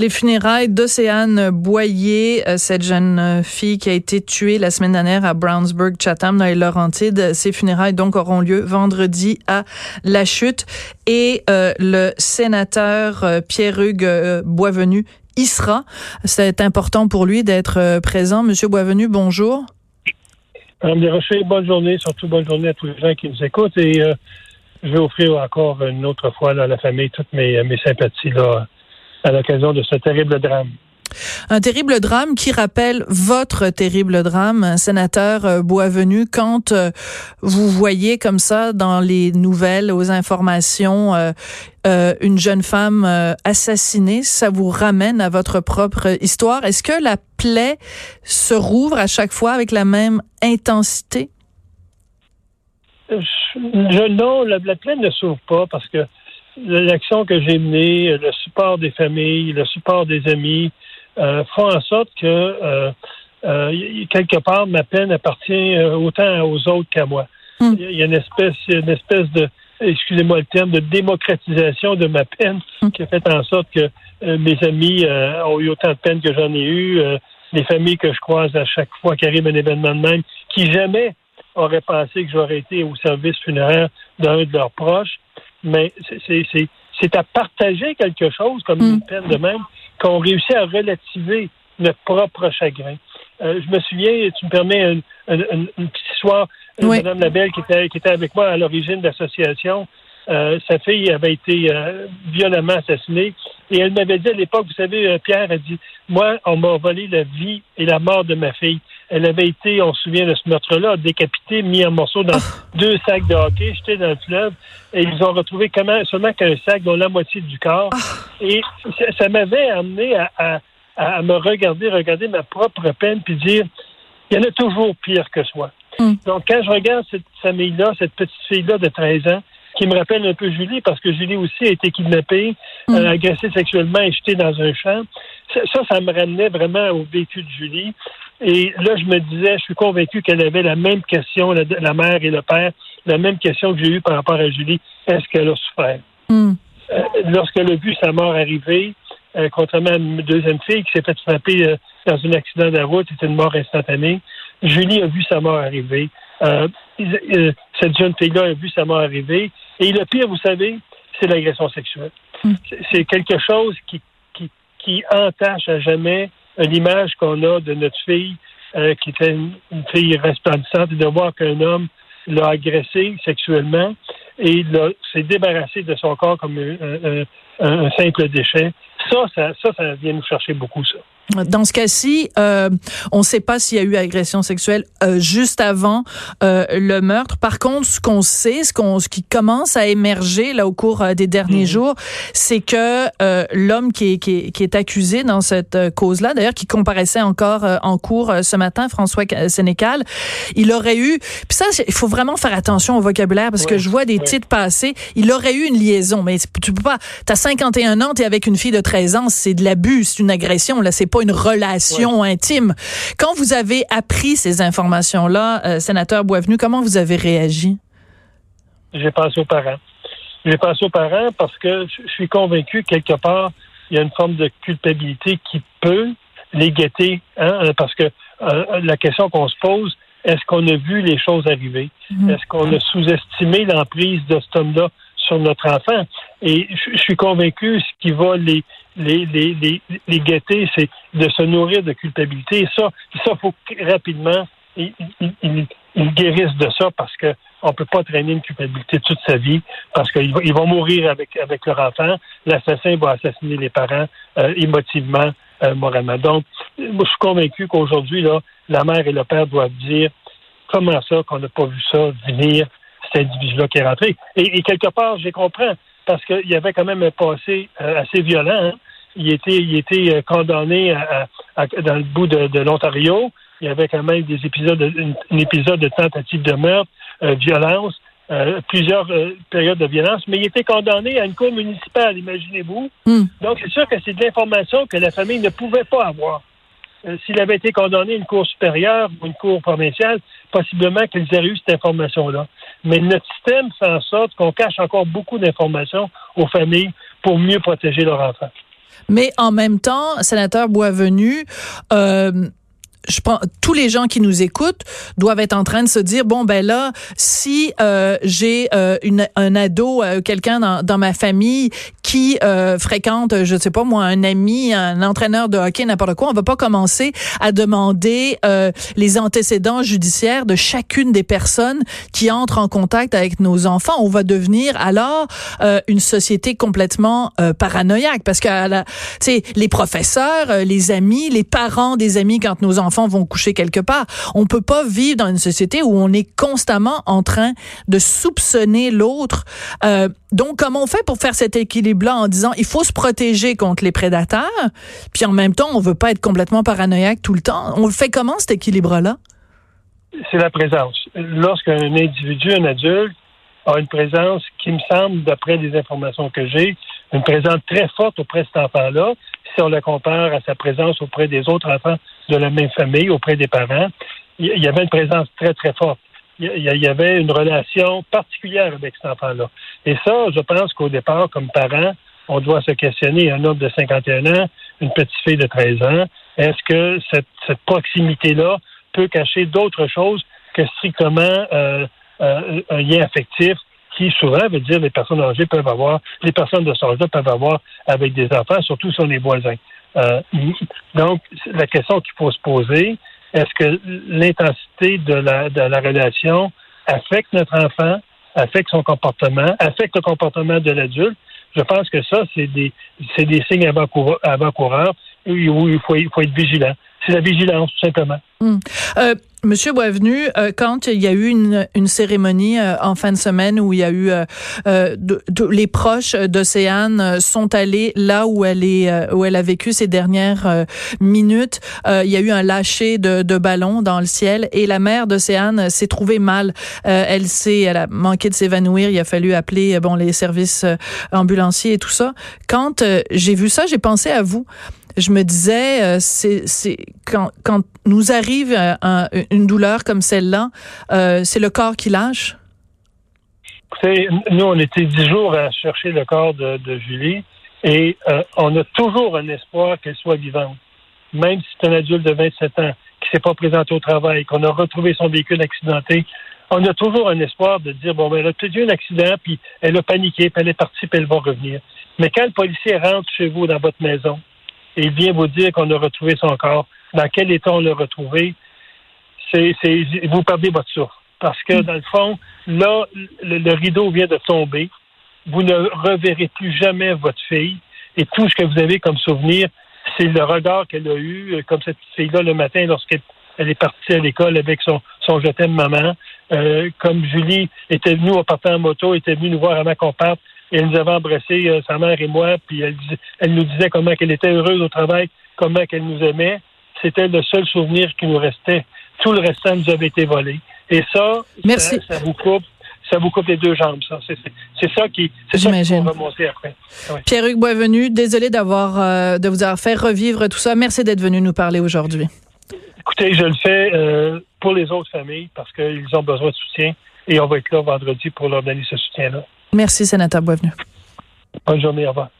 Les funérailles d'Océane Boyer, euh, cette jeune euh, fille qui a été tuée la semaine dernière à Brownsburg, Chatham, dans les Laurentides. Ces funérailles donc auront lieu vendredi à La Chute. Et euh, le sénateur Pierre-Hugues Boisvenu y sera. C'est important pour lui d'être présent. Monsieur Boisvenu, bonjour. Madame Desrochers, bonne journée, surtout bonne journée à tous les gens qui nous écoutent. Et je vais offrir encore une autre fois à la famille toutes mes, mes sympathies là, à l'occasion de ce terrible drame. Un terrible drame qui rappelle votre terrible drame, sénateur euh, Boisvenu, quand euh, vous voyez comme ça dans les nouvelles, aux informations, euh, une jeune femme assassinée, ça vous ramène à votre propre histoire. Est-ce que la plaie se rouvre à chaque fois avec la même intensité? Je, non, la, la plaie ne s'ouvre pas parce que l'action que j'ai menée, le support des familles, le support des amis, euh, font en sorte que euh, euh, quelque part ma peine appartient autant aux autres qu'à moi. Hmm. Il y a une espèce, une espèce de, excusez-moi le terme, de démocratisation de ma peine hmm. qui a fait en sorte que mes amis ont eu autant de peine que j'en ai eu. les familles que je croise à chaque fois qu'arrive un événement de même, qui jamais auraient pensé que j'aurais été au service funéraire d'un de leurs proches mais c'est à partager quelque chose comme une mm. peine de même qu'on réussit à relativiser notre propre chagrin. Euh, je me souviens, tu me permets une, petite histoire, euh, Madame Labelle qui était, qui était avec moi à l'origine de l'association. Euh, sa fille avait été violemment assassinée et elle m'avait dit à l'époque, vous savez, Pierre a dit, moi, on m'a volé la vie et la mort de ma fille. Elle avait été, on se souvient de ce meurtre-là, décapitée, mis en morceaux dans ah. deux sacs de hockey, jetés dans le fleuve. Et ils ont retrouvé comment, seulement qu'un sac dont la moitié du corps. Ah. Et ça, m'avait amené à, me regarder, regarder ma propre peine, puis dire, il y en a toujours pire que soi. Hmm. Donc, quand je regarde cette famille-là, cette petite fille-là de 13 ans, qui me rappelle un peu Julie, parce que Julie aussi a été kidnappée, euh, agressée sexuellement et jetée dans un champ. Ça, ça me ramenait vraiment au vécu de Julie. Et là, je me disais, je suis convaincu qu'elle avait la même question, la, mère et le père, la même question que j'ai eue par rapport à Julie. Est-ce qu'elle a souffert? Hmm. Euh, lorsqu'elle a vu sa mort arriver, euh, contrairement à une deuxième fille qui s'est fait frapper euh, dans un accident de la route, c'était une mort instantanée, Julie a vu sa mort arriver. cette jeune fille-là a vu sa mort arriver. Et le pire, vous savez, c'est l'agression sexuelle. Hmm. C'est quelque chose qui, qui, qui entache à jamais l'image qu'on a de notre fille euh, qui était une, fille resplendissante et de voir qu'un homme l'a agressée sexuellement et s'est débarrassé de son corps comme un, simple déchet. Ça, ça, ça, ça vient nous chercher beaucoup, ça. Dans ce cas-ci, euh, on ne sait pas s'il y a eu agression sexuelle euh, juste avant euh, le meurtre. Par contre, ce qu'on sait, ce, qu'on, ce qui commence à émerger là au cours euh, des derniers mhm. jours, c'est que euh, l'homme qui est, qui, est, qui est accusé dans cette cause-là, d'ailleurs, qui comparaissait encore en cours ce matin, François Sénécal, il aurait eu. Puis ça, il faut vraiment faire attention au vocabulaire parce que je vois des titres passer. Il aurait eu une liaison, mais tu peux pas. T'as 51 ans, t'es avec une fille de 13 ans, c'est de l'abus, c'est une agression. Là, c'est pas une relation intime. Quand vous avez appris ces informations-là, euh, sénateur Boisvenu, comment vous avez réagi? J'ai pensé aux parents. J'ai pensé aux parents parce que je suis convaincu quelque part, il y a une forme de culpabilité qui peut les guetter, hein, euh, parce que euh, la question qu'on se pose, est-ce qu'on a vu les choses arriver? Mm-hmm. Est-ce qu'on a sous-estimé l'emprise de cet homme-là? Sur notre enfant? Et je suis convaincu, ce qui va les, les, les, les, les guetter, c'est de se nourrir de culpabilité. Et ça, ça faut rapidement ils, guérissent de ça parce que on peut pas traîner une culpabilité toute sa vie parce qu'ils vont, ils vont mourir avec avec leur enfant. L'assassin va assassiner les parents euh, émotivement, euh, moralement. Donc, je suis convaincu qu'aujourd'hui la mère et le père doivent dire comment ça qu'on n'a pas vu ça venir? Cet individu-là qui est rentré. Et, quelque part, je comprends parce qu'il y avait quand même un passé euh, assez violent. Hein il était, il était euh, condamné à, dans le bout de, l'Ontario. Il y avait quand même des épisodes, un, épisode de tentative de meurtre, euh, violence, euh, plusieurs périodes de violence, mais il était condamné à une cour municipale, imaginez-vous. Hmm. Donc, c'est sûr que c'est de l'information que la famille ne pouvait pas avoir. S'il avait été condamné à une cour supérieure ou une cour provinciale, possiblement qu'ils auraient eu cette information-là. Mais notre système fait en sorte qu'on cache encore beaucoup d'informations aux familles pour mieux protéger leurs enfants. Mais en même temps, sénateur Boisvenu, euh, je pense tous les gens qui nous écoutent doivent être en train de se dire bon ben là si euh, j'ai euh, un ado quelqu'un dans, dans, ma famille qui euh, fréquente je sais pas moi un ami un entraîneur de hockey n'importe quoi on va pas commencer à demander euh, les antécédents judiciaires de chacune des personnes qui entrent en contact avec nos enfants on va devenir alors euh, une société complètement paranoïaque parce que tu les professeurs les amis les parents des amis quand nos enfants vont coucher quelque part. On peut pas vivre dans une société où on est constamment en train de soupçonner l'autre. Euh, donc, comment on fait pour faire cet équilibre-là en disant il faut se protéger contre les prédateurs, puis en même temps, on veut pas être complètement paranoïaque tout le temps? On le fait comment cet équilibre-là? C'est la présence. Lorsqu'un individu, un adulte, a une présence qui me semble, d'après les informations que j'ai, une présence très forte auprès de cet enfant-là, si on le compare à sa présence auprès des autres enfants de la même famille, auprès des parents, il y avait une présence très, très forte. Il y avait une relation particulière avec cet enfant-là. Et ça, je pense qu'au départ, comme parent, on doit se questionner, un homme de 51 ans, une petite fille de 13 ans, est-ce que cette, cette proximité-là peut cacher d'autres choses que strictement euh, euh, un lien affectif qui souvent veut dire les personnes âgées peuvent avoir, les personnes de ce âge-là peuvent avoir avec des enfants, surtout si on est voisins. Euh, donc, la question qu'il faut se poser, est-ce que l'intensité de la, de la relation affecte notre enfant, affecte son comportement, affecte le comportement de l'adulte? Je pense que ça, c'est des, c'est des signes avant-coureurs avant où il faut, il faut être vigilant. C'est la vigilance, tout simplement. Hum. Euh, Monsieur Boisvenu, euh, quand il y a eu une, cérémonie euh, en fin de semaine où il y a eu euh, les proches d'Océane sont allés là où elle est où elle a vécu ces dernières minutes, il y a eu un lâcher de, de ballon dans le ciel et la mère d'Océane s'est trouvée mal. elle s'est elle a manqué de s'évanouir. Il a fallu appeler bon les services ambulanciers et tout ça. Quand j'ai vu ça, j'ai pensé à vous je me disais, euh, c'est, quand, quand nous arrive euh, une douleur comme celle-là, euh, c'est le corps qui lâche? nous, on était dix jours à chercher le corps de, Julie et on a toujours un espoir qu'elle soit vivante. Même si c'est un adulte de 27 ans qui s'est pas présenté au travail, qu'on a retrouvé son véhicule accidenté, on a toujours un espoir de dire, bon, ben, elle a peut-être eu un accident, puis elle a paniqué, puis elle est partie, puis elle va revenir. Mais quand le policier rentre chez vous dans votre maison, et vient vous dire qu'on a retrouvé son corps. Dans quel état on l'a retrouvé? C'est, c'est, vous perdez votre souffle. Parce que, dans le fond, là, le, rideau vient de tomber. Vous ne reverrez plus jamais votre fille. Et tout ce que vous avez comme souvenir, c'est le regard qu'elle a eu, comme cette fille-là le matin lorsqu'elle elle est partie à l'école avec son, son je t'aime maman. Euh, comme Julie était venue en partant en moto, était venue nous voir avant qu'on parte elle nous avait embrassé, euh, sa mère et moi, puis elle, elle nous disait comment qu'elle était heureuse au travail, comment qu'elle nous aimait. C'était le seul souvenir qui nous restait. Tout le restant nous avait été volé. Et ça, Ça, vous coupe ça vous coupe les deux jambes, ça. C'est ça qui, c'est ça remonter après. Pierre-Hugues Boisvenu, désolé d'avoir, euh, de vous avoir fait revivre tout ça. Merci d'être venu nous parler aujourd'hui. Écoutez, je le fais euh, pour les autres familles parce qu'ils ont besoin de soutien et on va être là vendredi pour leur donner ce soutien-là. Merci, sénateur Boisvenu. Bonne journée, au revoir.